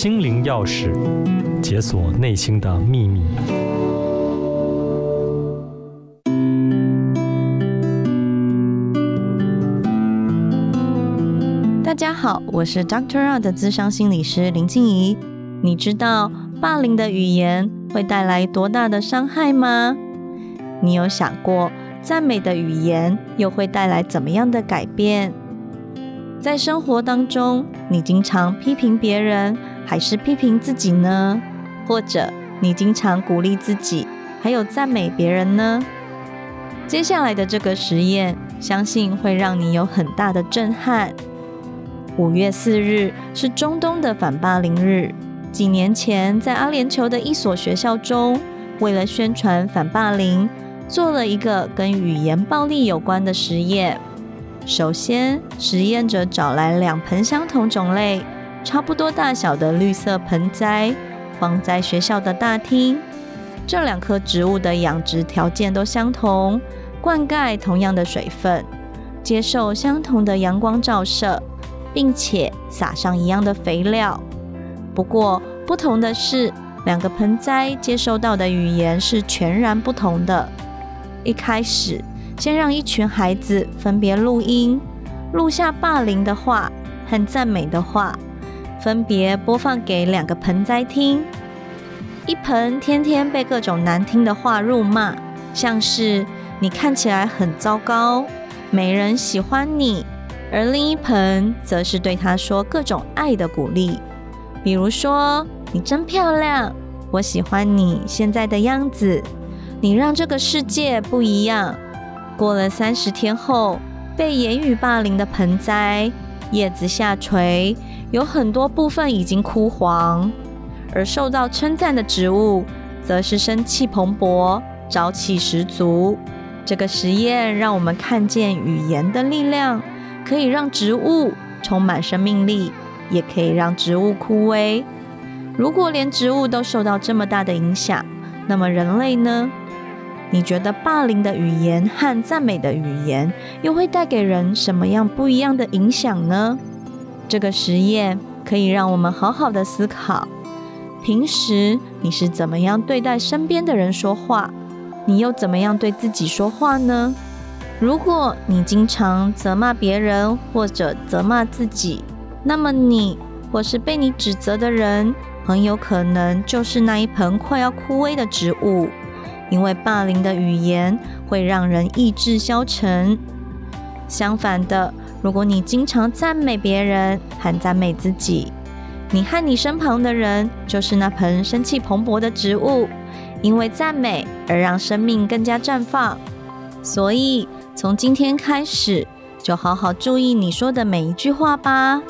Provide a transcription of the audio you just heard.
心灵钥匙，解锁内心的秘密。大家好，我是 Doctor R 的咨商心理师林静怡。你知道霸凌的语言会带来多大的伤害吗？你有想过赞美的语言又会带来怎么样的改变？在生活当中，你经常批评别人，还是批评自己呢？或者你经常鼓励自己，还有赞美别人呢？接下来的这个实验，相信会让你有很大的震撼。五月四日是中东的反霸凌日。几年前，在阿联酋的一所学校中，为了宣传反霸凌，做了一个跟语言暴力有关的实验。首先，实验者找来两盆相同种类、差不多大小的绿色盆栽，放在学校的大厅。这两棵植物的养殖条件都相同，灌溉同样的水分，接受相同的阳光照射，并且撒上一样的肥料。不过，不同的是，两个盆栽接收到的语言是全然不同的。一开始，先让一群孩子分别录音，录下霸凌的话和赞美的话，分别播放给两个盆栽听。一盆天天被各种难听的话辱骂，像是“你看起来很糟糕，没人喜欢你”；而另一盆则是对他说各种爱的鼓励，比如说“你真漂亮，我喜欢你现在的样子，你让这个世界不一样”。过了三十天后，被言语霸凌的盆栽叶子下垂，有很多部分已经枯黄；而受到称赞的植物，则是生气蓬勃、朝气十足。这个实验让我们看见语言的力量，可以让植物充满生命力，也可以让植物枯萎。如果连植物都受到这么大的影响，那么人类呢？你觉得霸凌的语言和赞美的语言又会带给人什么样不一样的影响呢？这个实验可以让我们好好的思考：平时你是怎么样对待身边的人说话？你又怎么样对自己说话呢？如果你经常责骂别人或者责骂自己，那么你或是被你指责的人，很有可能就是那一盆快要枯萎的植物。因为霸凌的语言会让人意志消沉。相反的，如果你经常赞美别人和赞美自己，你和你身旁的人就是那盆生气蓬勃的植物，因为赞美而让生命更加绽放。所以，从今天开始，就好好注意你说的每一句话吧。